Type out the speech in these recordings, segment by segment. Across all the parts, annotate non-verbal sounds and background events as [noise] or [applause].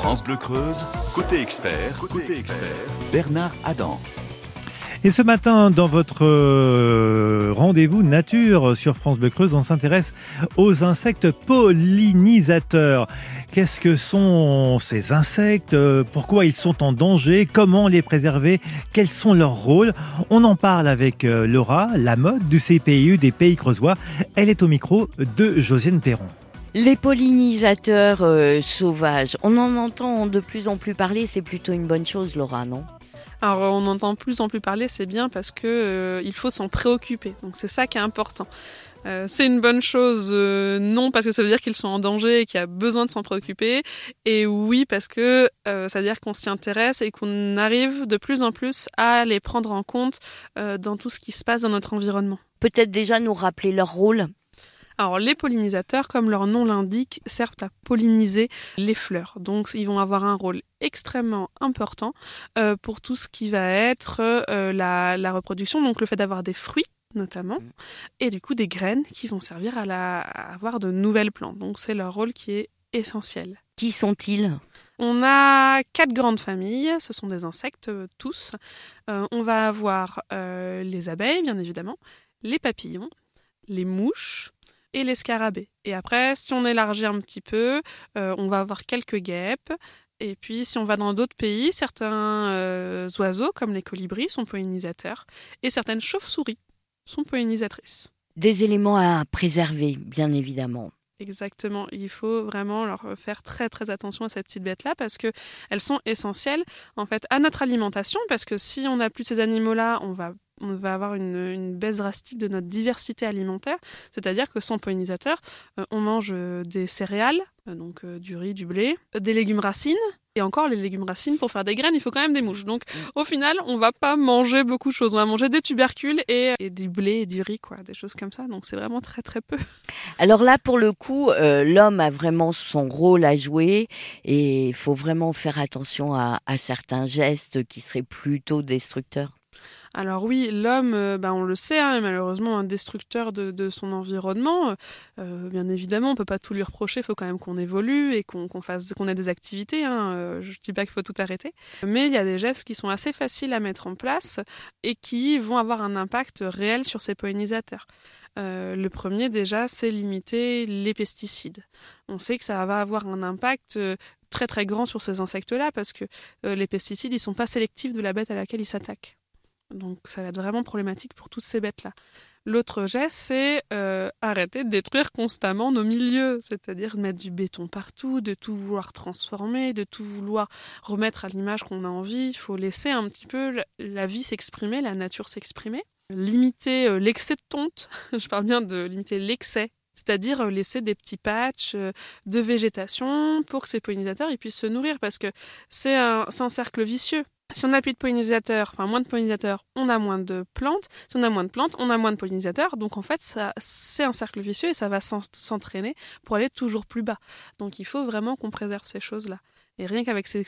France Bleu Creuse, côté expert, Bernard Adam. Et ce matin, dans votre euh, rendez-vous nature sur France Bleu Creuse, on s'intéresse aux insectes pollinisateurs. Qu'est-ce que sont ces insectes? Pourquoi ils sont en danger? Comment les préserver? Quels sont leurs rôles? On en parle avec euh, Laura Lamotte du CPIU des Pays Creusois. Elle est au micro de Josiane Perron. Les pollinisateurs euh, sauvages, on en entend de plus en plus parler, c'est plutôt une bonne chose, Laura, non? Alors on entend plus en plus parler, c'est bien parce que euh, il faut s'en préoccuper. Donc c'est ça qui est important. Euh, c'est une bonne chose, euh, non parce que ça veut dire qu'ils sont en danger et qu'il y a besoin de s'en préoccuper, et oui parce que ça veut dire qu'on s'y intéresse et qu'on arrive de plus en plus à les prendre en compte dans tout ce qui se passe dans notre environnement. Peut-être déjà nous rappeler leur rôle alors les pollinisateurs, comme leur nom l'indique, servent à polliniser les fleurs. Donc ils vont avoir un rôle extrêmement important euh, pour tout ce qui va être euh, la, reproduction, donc le fait d'avoir des fruits notamment, mm. et du coup des graines qui vont servir à, la, avoir de nouvelles plantes. Donc c'est leur rôle qui est essentiel. Qui sont-ils? On a quatre grandes familles, ce sont des insectes euh, tous. on va avoir les abeilles, bien évidemment, les papillons, les mouches, et les scarabées. Et après, si on élargit un petit peu, euh, on va avoir quelques guêpes. Et puis, si on va dans d'autres pays, certains euh, oiseaux, comme les colibris, sont pollinisateurs. Et certaines chauves-souris sont pollinisatrices. Des éléments à préserver, bien évidemment. Exactement. Il faut vraiment leur faire très très attention à ces petites bêtes-là parce que elles sont essentielles en fait à notre alimentation parce que si on n'a plus ces animaux-là, on va on va avoir une, baisse drastique de notre diversité alimentaire, c'est-à-dire que sans pollinisateurs, euh, on mange euh, des céréales, euh, donc du riz, du blé, des légumes racines, et encore les légumes racines pour faire des graines, il faut quand même des mouches. Donc mm. au final, on va pas manger beaucoup de choses, on va manger des tubercules et, du blé et du riz, quoi, des choses comme ça. Donc c'est vraiment très très peu. Alors là, pour le coup, l'homme a vraiment son rôle à jouer et il faut vraiment faire attention à certains gestes qui seraient plutôt destructeurs. Alors oui, l'homme, euh, bah, on le sait, hein, est malheureusement un destructeur de, son environnement. Euh, bien évidemment, on peut pas tout lui reprocher. Il faut quand même qu'on évolue et qu'on fasse, qu'on ait des activités. Hein. Euh, je dis pas qu'il faut tout arrêter, mais il y a des gestes qui sont assez faciles à mettre en place et qui vont avoir un impact réel sur ces pollinisateurs. le premier déjà, c'est limiter les pesticides. On sait que ça va avoir un impact très très grand sur ces insectes-là parce que les pesticides, ils sont pas sélectifs de la bête à laquelle ils s'attaquent. Donc ça va être vraiment problématique pour toutes ces bêtes-là. L'autre geste, c'est euh, arrêter de détruire constamment nos milieux, c'est-à-dire de mettre du béton partout, de tout vouloir transformer, de tout vouloir remettre à l'image qu'on a envie. Il faut laisser un petit peu la vie s'exprimer, la nature s'exprimer. Limiter euh, l'excès de tonte, [laughs] je parle bien de limiter l'excès c'est-à-dire euh, laisser des petits patchs de végétation pour que ces pollinisateurs puissent se nourrir, parce que c'est un, un, cercle vicieux. Si on a plus de pollinisateurs, enfin moins de pollinisateurs, on a moins de plantes. Si on a moins de plantes, on a moins de pollinisateurs. Donc en fait, ça, c'est un cercle vicieux et ça va s'entraîner pour aller toujours plus bas. Donc il faut vraiment qu'on préserve ces choses-là. Et rien qu'avec ces,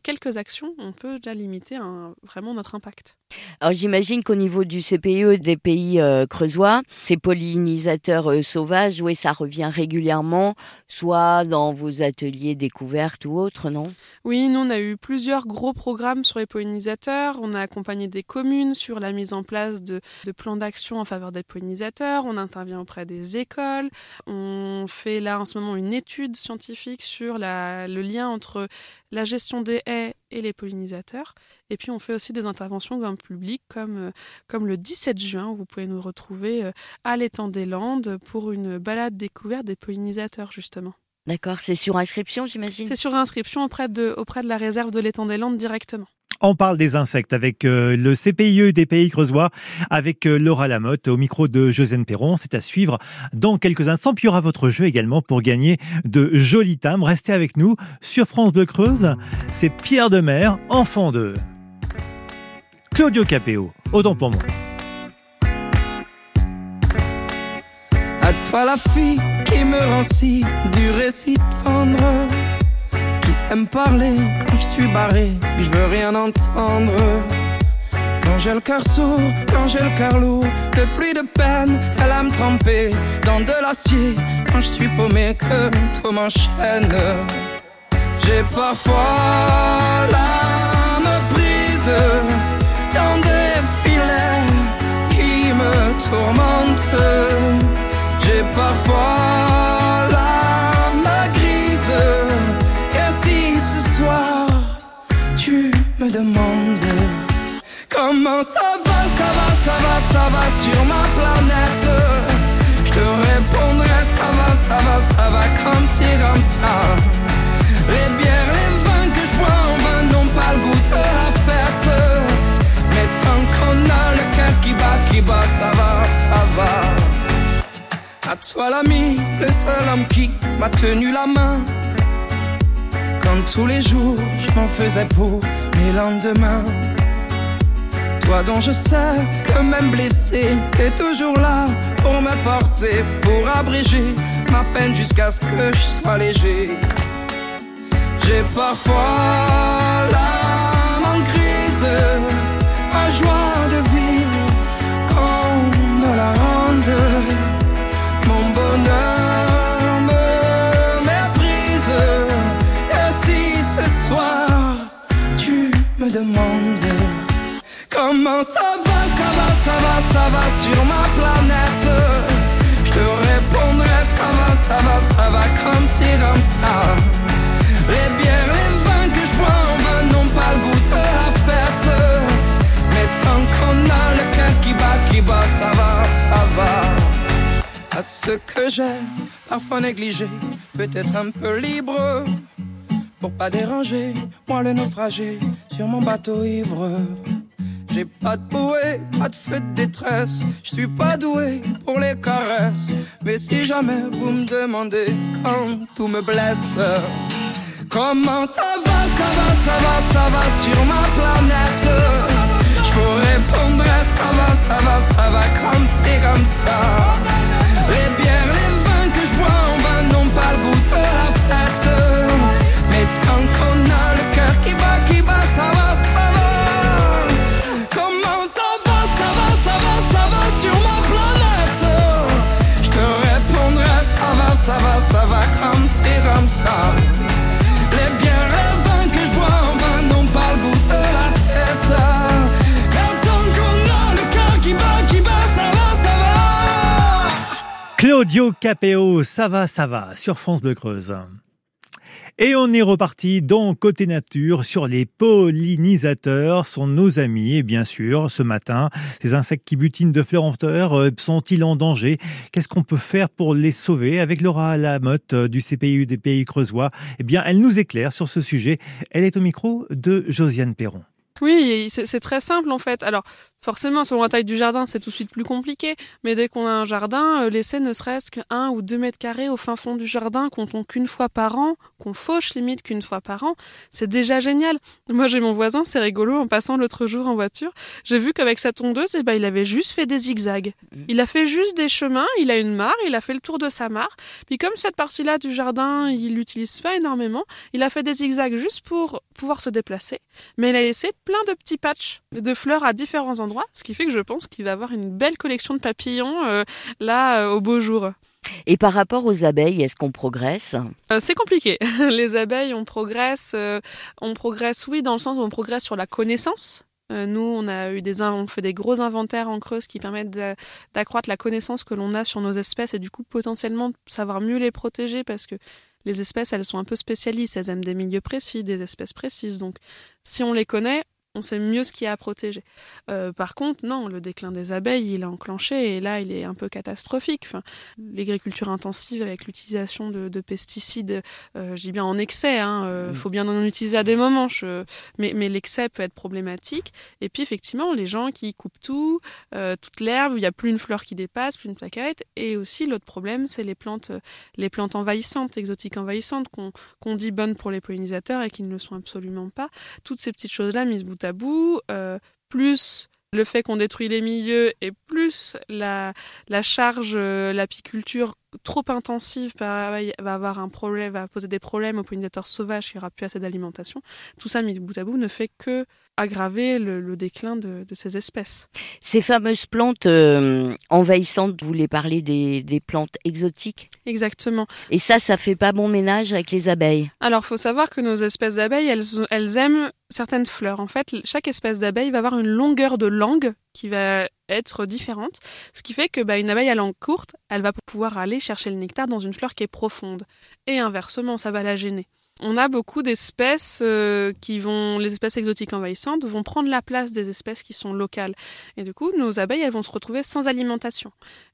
quelques actions, on peut déjà limiter vraiment notre impact. Alors j'imagine qu'au niveau du CPE des pays euh, creusois, ces pollinisateurs euh, sauvages, oui, ça revient régulièrement, soit dans vos ateliers découvertes ou autres, non? Oui, nous on a eu plusieurs gros programmes sur les pollinisateurs. On a accompagné des communes sur la mise en place de, de plans d'action en faveur des pollinisateurs. On intervient auprès des écoles. On fait là en ce moment une étude scientifique sur la, le lien entre la gestion des haies et les pollinisateurs. Et puis on fait aussi des interventions grand public comme, euh, comme le 17 juin où vous pouvez nous retrouver euh, à l'étang des Landes pour une balade découverte des pollinisateurs justement. D'accord, c'est sur inscription j'imagine? C'est sur inscription auprès de, auprès de la réserve de l'étang des Landes directement. On parle des insectes avec euh, le CPIE des Pays Creusois, avec euh, Laura Lamotte au micro de Josène Perron. C'est à suivre dans quelques instants. Puis il y aura votre jeu également pour gagner de jolis timbres. Restez avec nous sur France de Creuse. C'est Pierre de Mer, enfant de Claudio Capéo. Autant pour moi. À toi la fille qui me rend si dur et si tendre qui me parler quand je suis barré, je veux rien entendre. Quand j'ai le cœur sourd, quand j'ai le cœur lourd, de pluie de peine, elle a me tremper dans de l'acier. Quand je suis paumé, que tout m'enchaîne. J'ai parfois l'âme prise dans des filets qui me tourmentent. Va, comme si, comme ça. Les bières, les vins que je bois en vin n'ont pas le goût de la fête. Mais tant qu'on a le cœur qui bat, qui bat, ça va, ça va. À toi l'ami, le seul homme qui m'a tenu la main. Quand tous les jours je m'en faisais pour mes lendemains. Toi dont je sais que même blessé, t'es toujours là pour me porter, pour abréger ma peine jusqu'à ce que je sois léger. J'ai parfois l'âme en crise, ma joie de vivre qu'on me la rende. Mon bonheur me méprise. Et si ce soir tu me demandes comment ça va, ça va, ça va, ça va sur ma planète, ça va, ça va, ça va comme si, comme ça. Les bières, les vins que je bois en vin n'ont pas le goût de la fête. Mais tant qu'on a le cœur qui bat, qui bat, ça va, ça va. À ce que j'ai parfois négligé, peut-être un peu libre. Pour pas déranger, moi le naufragé sur mon bateau ivre. J'ai pas de bouée, pas de feu de détresse. Je suis pas doué pour les caresses. Mais si jamais vous me demandez quand tout me blesse. Comment ça va, ça va, ça va, ça va sur ma planète? Je vous répondrai ça va, ça va, ça va comme c'est comme ça Claudio ça va, ça va, sur France Bleu Creuse. Et on est reparti dans Côté Nature sur les pollinisateurs, sont nos amis. Et bien sûr, ce matin, ces insectes qui butinent de fleur en fleur, euh, sont-ils en danger? Qu'est-ce qu'on peut faire pour les sauver? Avec Laura Lamotte euh, du CPU des Pays Creusois, eh bien, elle nous éclaire sur ce sujet. Elle est au micro de Josiane Perron. Oui, c'est très simple en fait. Alors, forcément, selon la taille du jardin, c'est tout de suite plus compliqué. Mais dès qu'on a un jardin, euh, laisser ne serait-ce qu'un ou deux mètres carrés au fin fond du jardin, qu'on tombe qu'une fois par an, qu'on fauche limite qu'une fois par an, c'est déjà génial. Moi, j'ai mon voisin, c'est rigolo, en passant l'autre jour en voiture, j'ai vu qu'avec sa tondeuse, eh ben, il avait juste fait des zigzags. Il a fait juste des chemins, il a une mare, il a fait le tour de sa mare. Puis comme cette partie-là du jardin, il l'utilise pas énormément, il a fait des zigzags juste pour pouvoir se déplacer. Mais il a laissé plein de petits patchs de fleurs à différents endroits, ce qui fait que je pense qu'il va avoir une belle collection de papillons euh, là euh, au beau jour. Et par rapport aux abeilles, est-ce qu'on progresse? Euh, c'est compliqué. [laughs] Les abeilles, on progresse, euh, on progresse, oui, dans le sens où on progresse sur la connaissance. Nous, on a eu des, on fait des gros inventaires en creuse qui permettent d'a- d'accroître la connaissance que l'on a sur nos espèces et du coup potentiellement savoir mieux les protéger parce que les espèces, elles sont un peu spécialistes, elles aiment des milieux précis, des espèces précises. Donc, si on les connaît, on sait mieux ce qu'il y a à protéger. Euh, par contre, non, le déclin des abeilles, il est enclenché et là, il est un peu catastrophique. Enfin, L'agriculture intensive avec l'utilisation de, de pesticides, euh, je dis bien en excès, il hein, euh, faut bien en utiliser à des moments, je- mais, mais l'excès peut être problématique. Et puis, effectivement, les gens qui coupent tout, euh, toute l'herbe, il n'y a plus une fleur qui dépasse, plus une plaquette. Et aussi, l'autre problème, c'est les plantes, les plantes envahissantes, exotiques envahissantes, qu'on qu'on dit bonnes pour les pollinisateurs et qui ne le sont absolument pas. Toutes ces petites choses-là mises bout à bout, euh, plus le fait qu'on détruit les milieux et plus la, la charge, euh, l'apiculture trop intensive va avoir un problème, va poser des problèmes aux pollinisateurs sauvages, n'y aura plus assez d'alimentation. Tout ça mis bout à bout ne fait que aggraver le, déclin de, ces espèces. Ces fameuses plantes euh, envahissantes, vous voulez parler des, plantes exotiques? Exactement. Et ça, ça fait pas bon ménage avec les abeilles? Alors, faut savoir que nos espèces d'abeilles, elles, elles aiment certaines fleurs. En fait, chaque espèce d'abeille va avoir une longueur de langue qui va être différente, ce qui fait que bah, une abeille à langue courte, elle va pouvoir aller chercher le nectar dans une fleur qui est profonde. Et inversement, ça va la gêner on a beaucoup d'espèces euh, qui vont, les espèces exotiques envahissantes vont prendre la place des espèces qui sont locales. Et du coup, nos abeilles, elles vont se retrouver sans alimentation.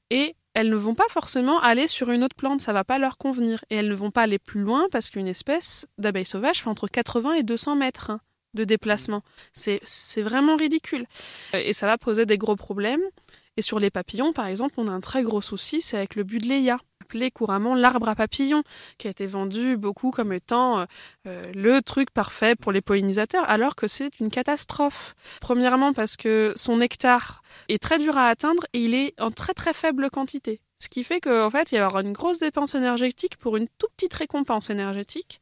Et elles ne vont pas forcément aller sur une autre plante, ça va pas leur convenir. Et elles ne vont pas aller plus loin parce qu'une espèce d'abeille sauvage fait entre 80 et 200 mètres de déplacement. C'est vraiment ridicule. Et ça va poser des gros problèmes. Et sur les papillons, par exemple, on a un très gros souci, c'est avec le budléia appelé couramment l'arbre à papillons, qui a été vendu beaucoup comme étant euh, le truc parfait pour les pollinisateurs, alors que c'est une catastrophe. Premièrement parce que son nectar est très dur à atteindre et il est en très très faible quantité. Ce qui fait qu'en fait, il y aura une grosse dépense énergétique pour une toute petite récompense énergétique.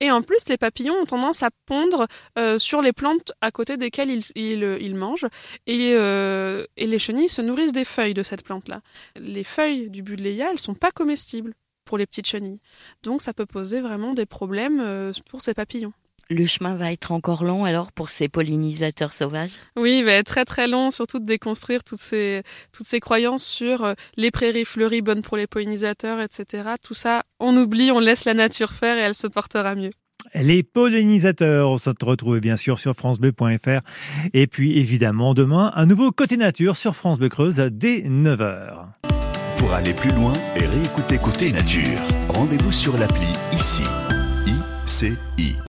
Et en plus, les papillons ont tendance à pondre euh, sur les plantes à côté desquelles ils, ils, mangent. Et, euh, et, les chenilles se nourrissent des feuilles de cette plante-là. Les feuilles du budléia, elles sont pas comestibles pour les petites chenilles. Donc ça peut poser vraiment des problèmes euh, pour ces papillons le chemin va être encore long alors pour ces pollinisateurs sauvages? Oui, il va être très très long, surtout de déconstruire toutes ces, toutes ces croyances sur euh, les prairies fleuries bonnes pour les pollinisateurs, etc. Tout ça, on oublie, on laisse la nature faire et elle se portera mieux. Les pollinisateurs, on se retrouve bien sûr sur francebleu.fr. Et puis évidemment demain, un nouveau Côté Nature sur France Bleu Creuse dès 9h. Pour aller plus loin et réécouter Côté Nature, rendez-vous sur l'appli ICI. ICI.